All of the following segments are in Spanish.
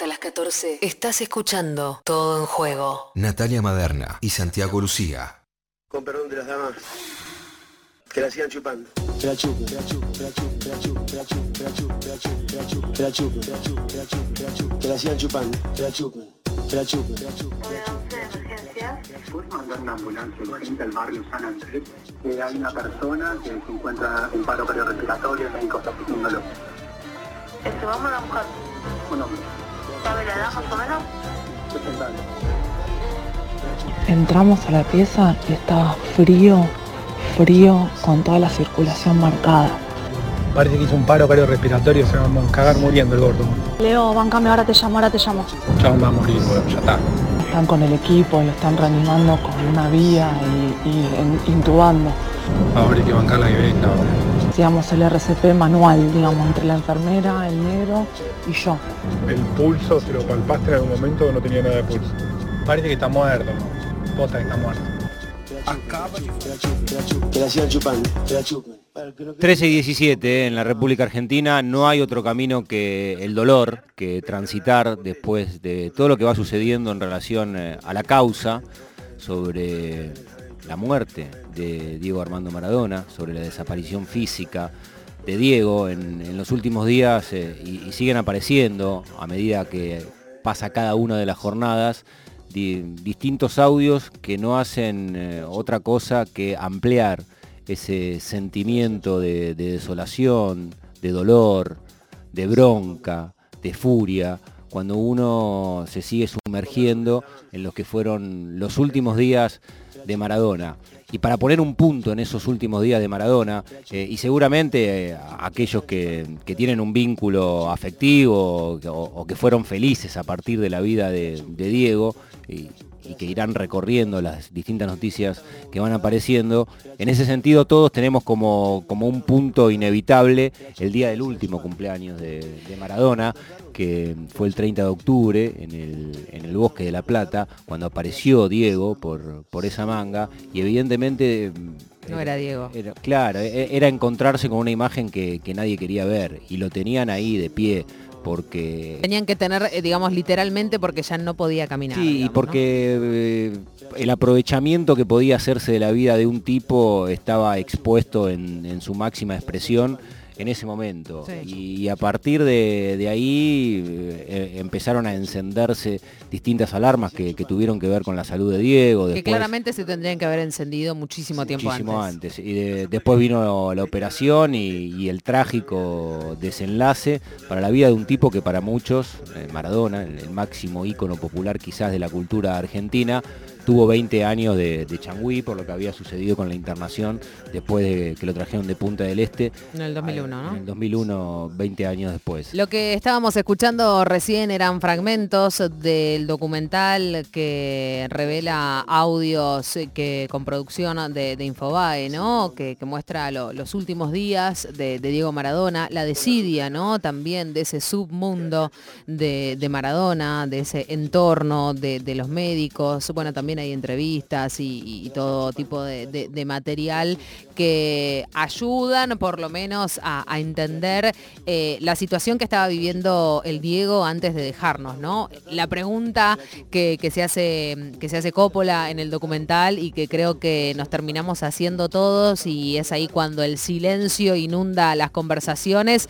Hasta las 14 estás escuchando Todo en Juego. Natalia Maderna y Santiago Lucía. Con perdón de las damas. Que la sigan chupando. Que la chupen, que la chupen, que la chupen, que la chupen, que la chupen, que la chupen, que la chupen, que la chupen, que la chupen, que la chupen, que la chupen, que la chupen, que la sigan chupando. Que la chupen, que la chupen, que la chupen, que la chupen. ¿Puedes mandar una ambulancia urgente al barrio San Andrés? Que hay una persona que se encuentra en paro cardiorrespiratorio, el médico está pidiéndolo. Este, vamos a buscar. Un hombre. ¿Sabe la edad más o menos? 60 años. Entramos a la pieza y estaba frío, frío, con toda la circulación marcada. Parece que hizo un paro cardiorrespiratorio, se va a cagar muriendo el gordo. Leo, bancame, ahora te llamo, ahora te llamo. Ya va a morir, bueno, ya está. Están con el equipo, lo están reanimando con una vía y, y en- intubando. Ahora hay que bancar la que venga. Hacíamos el RCP manual, digamos, entre la enfermera, el negro y yo. El pulso, si lo palpaste en algún momento, no tenía nada de pulso. Parece que está muerto. Posta que está muerto. Que la chupen, que la chupen, que la sigan chupando. Que la chupen. Para que no- 13 y 17 en la República Argentina no hay otro camino que el dolor, que transitar después de todo lo que va sucediendo en relación eh, a la causa sobre la muerte de Diego Armando Maradona, sobre la desaparición física de Diego en, los últimos días eh, y, siguen apareciendo a medida que pasa cada una de las jornadas di- distintos audios que no hacen eh, otra cosa que ampliar ese sentimiento de, de desolación, de dolor, de bronca, de furia, cuando uno se sigue sumergiendo en los que fueron los últimos días de Maradona. Y para poner un punto en esos últimos días de Maradona, eh, y seguramente eh, aquellos que, tienen un vínculo afectivo o, que fueron felices a partir de la vida de, Diego, y que irán recorriendo las distintas noticias que van apareciendo. En ese sentido todos tenemos como, como un punto inevitable el día del último cumpleaños de, de Maradona, que fue el 30 de octubre en el, en el Bosque de la Plata, cuando apareció Diego por, por esa manga y evidentemente... No era Diego. Era- claro, e- era encontrarse con una imagen que, que nadie quería ver y lo tenían ahí de pie porque Tenían que tener, eh, digamos, literalmente porque ya no podía caminar. Sí, y digamos, porque eh, el aprovechamiento que podía hacerse de la vida de un tipo estaba expuesto en, en su máxima expresión en ese momento. Sí. Y a partir de, de ahí eh, empezaron a encenderse distintas alarmas que, que tuvieron que ver con la salud de Diego. Que claramente se tendrían que haber encendido muchísimo tiempo muchísimo antes. antes. Y de- después vino la operación y, y el trágico desenlace para la vida de un tipo que para muchos, eh, Maradona, el, el máximo ícono popular quizás de la cultura argentina, tuvo 20 años de, de changüí por lo que había sucedido con la internación después de que lo trajeron de Punta del Este. En el 2001, En ¿no? el 2001, 20 años después. Lo que estábamos escuchando recién eran fragmentos del documental que revela audios que con producción de, de Infobae, ¿no? Que, que muestra lo- los últimos días de, de Diego Maradona, la desidia, ¿no? También de ese submundo de, de Maradona, de ese entorno de, de los médicos. Bueno, también hay entrevistas y, todo tipo de, material que ayudan por lo menos a, entender eh, la situación que estaba viviendo el Diego antes de dejarnos, ¿no? La pregunta que se hace, que se hace Coppola en el documental y que creo que nos terminamos haciendo todos y es ahí cuando el silencio inunda las conversaciones.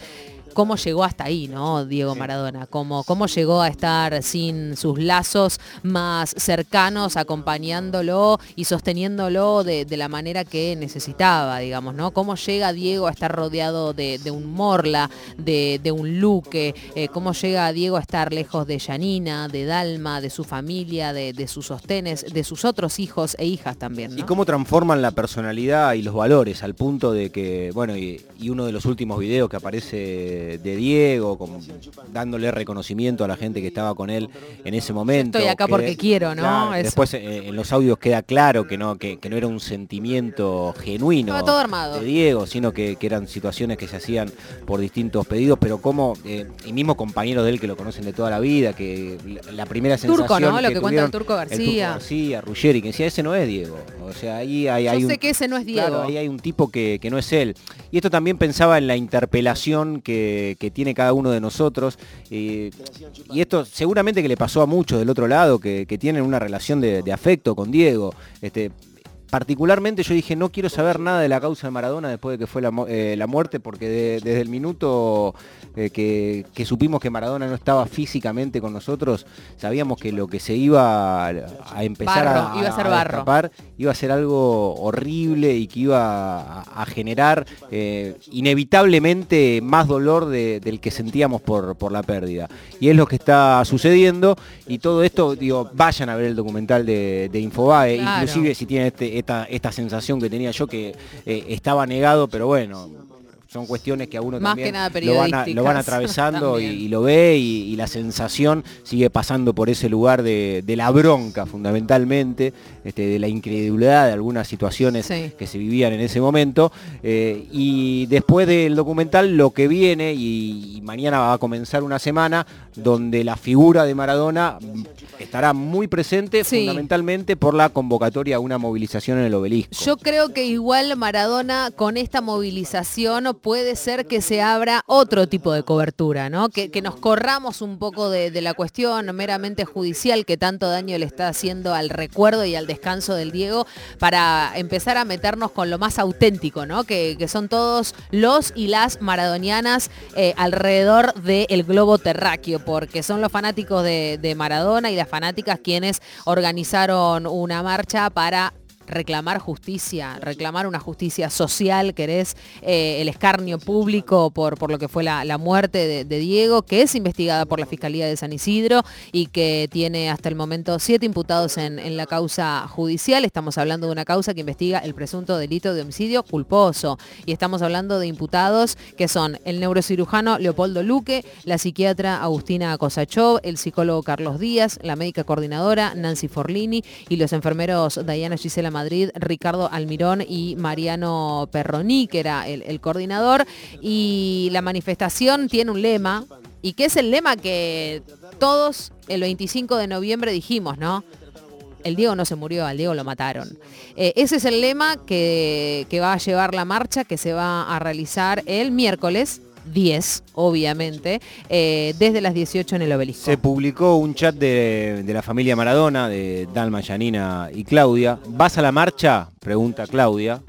¿Cómo llegó hasta ahí, no, Diego Maradona? ¿Cómo, ¿Cómo llegó a estar sin sus lazos más cercanos, acompañándolo y sosteniéndolo de, de la manera que necesitaba, digamos, ¿no? ¿Cómo llega Diego a estar rodeado de, de un Morla, de, de un Luque? Eh, ¿Cómo llega Diego a estar lejos de Yanina, de Dalma, de su familia, de, sus sostenes, de sus otros hijos e hijas también, Y cómo transforman la personalidad y los valores al punto de que, bueno, y, y uno de los últimos videos que aparece de Diego, como dándole reconocimiento a la gente que estaba con él en ese momento. Estoy acá que- porque quiero, ¿no? Claro, después eh, en los audios queda claro que no, que, que no era un sentimiento genuino todo armado. de Diego, sino que, que eran situaciones que se hacían por distintos pedidos, pero como, eh, y mismo compañeros de él que lo conocen de toda la vida, que la, primera sensación Turco, ¿no? Lo que cuenta el Turco el García. García, Ruggeri, que decía, ese no es Diego. O sea, ahí hay, hay un, sé que ese no es Diego. Claro, ahí hay un tipo que, que no es él. Y esto también pensaba en la interpelación que, que, que tiene cada uno de nosotros. eh, y esto seguramente que le pasó a muchos del otro lado que, que tienen una relación de, de afecto con Diego. Este, particularmente yo dije, no quiero saber nada de la causa de Maradona después de que fue la, eh, la muerte, porque de- desde el minuto eh, que, que supimos que Maradona no estaba físicamente con nosotros, sabíamos que lo que se iba a, a empezar Barro, a, iba a ser barro. destapar iba a ser algo horrible y que iba a, a generar eh, inevitablemente más dolor de- del que sentíamos por, por la pérdida. Y es lo que está sucediendo y todo esto, digo, vayan a ver el documental de, de Infobae, Claro. inclusive si tienen este- esta, esta sensación que tenía yo que eh, estaba negado, pero bueno. Son cuestiones que a uno Más también lo, van a- lo van periodísticas atravesando y, lo ve y, y la sensación sigue pasando por ese lugar de, de la bronca fundamentalmente, este, de la incredulidad de algunas situaciones Sí. que se vivían en ese momento. eh, y después del documental lo que viene, y, y mañana va a comenzar una semana, donde la figura de Maradona estará muy presente Sí. fundamentalmente por la convocatoria a una movilización en el obelisco. Yo creo que igual Maradona con esta movilización puede ser que se abra otro tipo de cobertura, ¿no? Que, nos corramos un poco de, la cuestión meramente judicial que tanto daño le está haciendo al recuerdo y al descanso del Diego para empezar a meternos con lo más auténtico, ¿no? Que, son todos los y las maradonianas eh, alrededor del globo terráqueo, porque son los fanáticos de Maradona y las fanáticas quienes organizaron una marcha para reclamar justicia, reclamar una justicia social, querés eh, el escarnio público por, por lo que fue la, la muerte de, Diego, que es investigada por la Fiscalía de San Isidro y que tiene hasta el momento siete imputados en, en la causa judicial. Estamos hablando de una causa que investiga el presunto delito de homicidio culposo. Y estamos hablando de imputados que son el neurocirujano Leopoldo Luque, la psiquiatra Agustina Cosachov, el psicólogo Carlos Díaz, la médica coordinadora Nancy Forlini y los enfermeros Diana Gisela Madrid, Ricardo Almirón y Mariano Perroní, que era el, el coordinador. Y la manifestación tiene un lema, y que es el lema que todos el 25 de noviembre dijimos, ¿no? El Diego no se murió, al Diego lo mataron. Eh, ese es el lema que, que va a llevar la marcha, que se va a realizar el miércoles 10, obviamente, eh, desde las 18 en el obelisco. Se publicó un chat de, de la familia Maradona, de Dalma, Yanina y Claudia. ¿Vas a la marcha? Pregunta Claudia.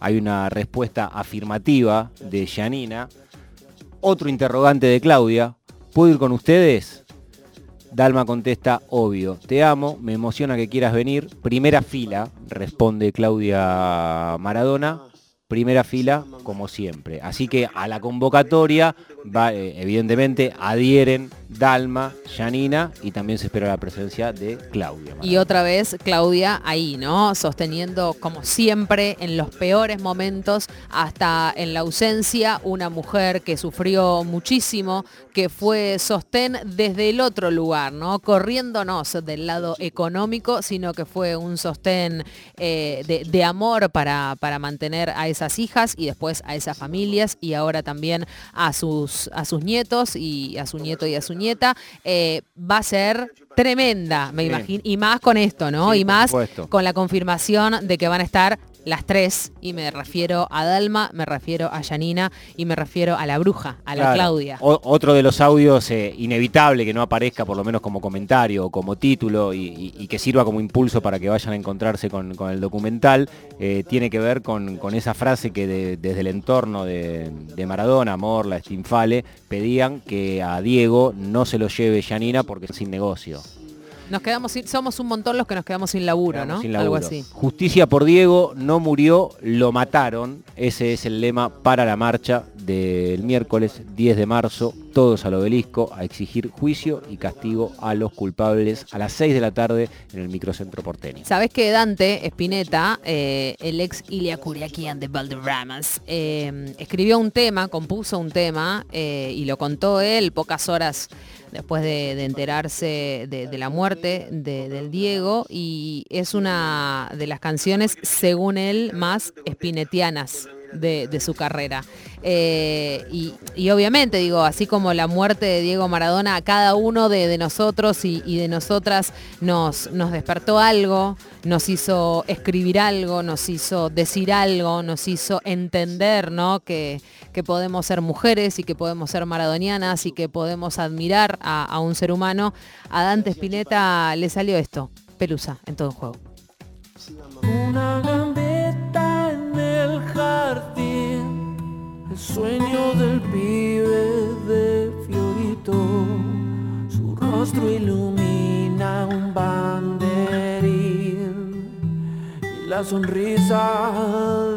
Hay una respuesta afirmativa de Yanina. Otro interrogante de Claudia. ¿Puedo ir con ustedes? Dalma contesta, obvio, te amo, me emociona que quieras venir. Primera fila, responde Claudia Maradona. Primera fila, como siempre. Así que a la convocatoria, va, eh, evidentemente, adhieren Dalma, Yanina y también se espera la presencia de Claudia. Y otra vez Claudia ahí, ¿no? Sosteniendo como siempre en los peores momentos, hasta en la ausencia, una mujer que sufrió muchísimo, que fue sostén desde el otro lugar, ¿no? Corriéndonos del lado económico, sino que fue un sostén eh, de, de amor para, para mantener a esas hijas y después a esas familias y ahora también a sus, a sus nietos y a su nieto y a su nieta. Eh, va a ser tremenda, me imagino, y más con esto, ¿no? Sí, y más supuesto. con la confirmación de que van a estar las tres, y me refiero a Dalma, me refiero a Yanina y me refiero a la bruja, a la Claro. Claudia. O- otro de los audios eh, inevitable que no aparezca por lo menos como comentario o como título y, y- y que sirva como impulso para que vayan a encontrarse con, con el documental, eh, tiene que ver con, con esa frase que de- desde el entorno de, de Maradona, Morla, Stinfale, pedían que a Diego no se lo lleve Yanina porque es sin negocio. Nos quedamos sin- somos un montón los que nos quedamos sin laburo, Quedamos ¿no? sin Algo así. Justicia por Diego, no murió, lo mataron. Ese es el lema para la marcha del miércoles 10 de marzo. Todos al obelisco a exigir juicio y castigo a los culpables a las 6 de la tarde en el microcentro porteño. Sabes que Dante Spinetta, eh, el ex Ilia Curiaquian de Valderramas, eh, escribió un tema, compuso un tema eh, y lo contó él pocas horas después de, enterarse de, la muerte de- del Diego. Y es una de las canciones, según él, más spinetianas de, su carrera. Eh, y, obviamente, digo, así como la muerte de Diego Maradona, a cada uno de, nosotros y, de nosotras nos, nos despertó algo, nos hizo escribir algo, nos hizo decir algo, nos hizo entender ¿no? que, que podemos ser mujeres y que podemos ser maradonianas y que podemos admirar a, un ser humano. A Dante Spinetta le salió esto, Pelusa, en todo juego. El sueño del pibe de Fiorito, su rostro ilumina un banderín. Y la sonrisa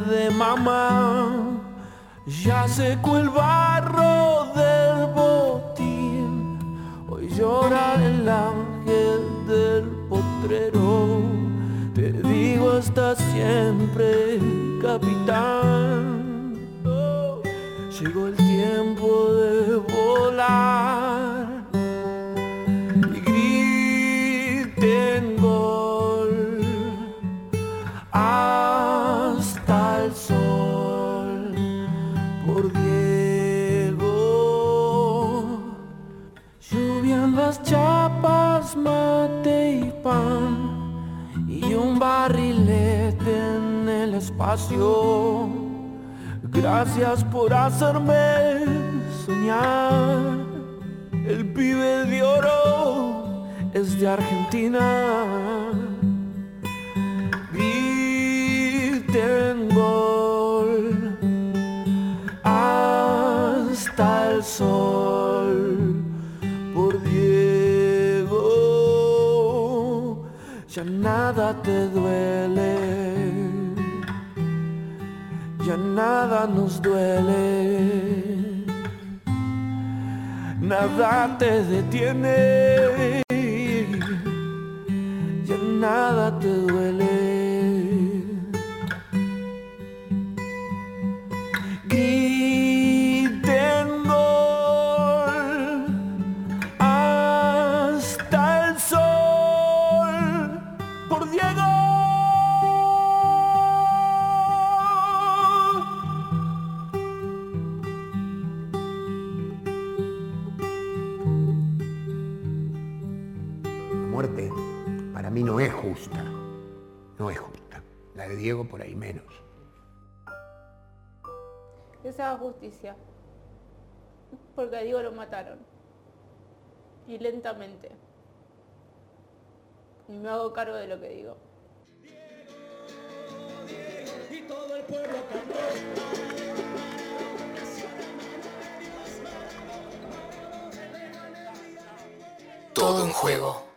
de mamá. Ya secó el barro del botín, hoy llora el ángel del potrero. Te digo hasta siempre, capitán. Llegó el tiempo de volar Por hacerme soñar. El pibe de oro es de Argentina. Griten gol hasta el sol. ya nada te duele, ya nada nos duele, nada te detiene, ya nada te duele. Que se haga justicia. Porque a Diego lo mataron. Y lentamente. Y me hago cargo de lo que digo. Todo en juego.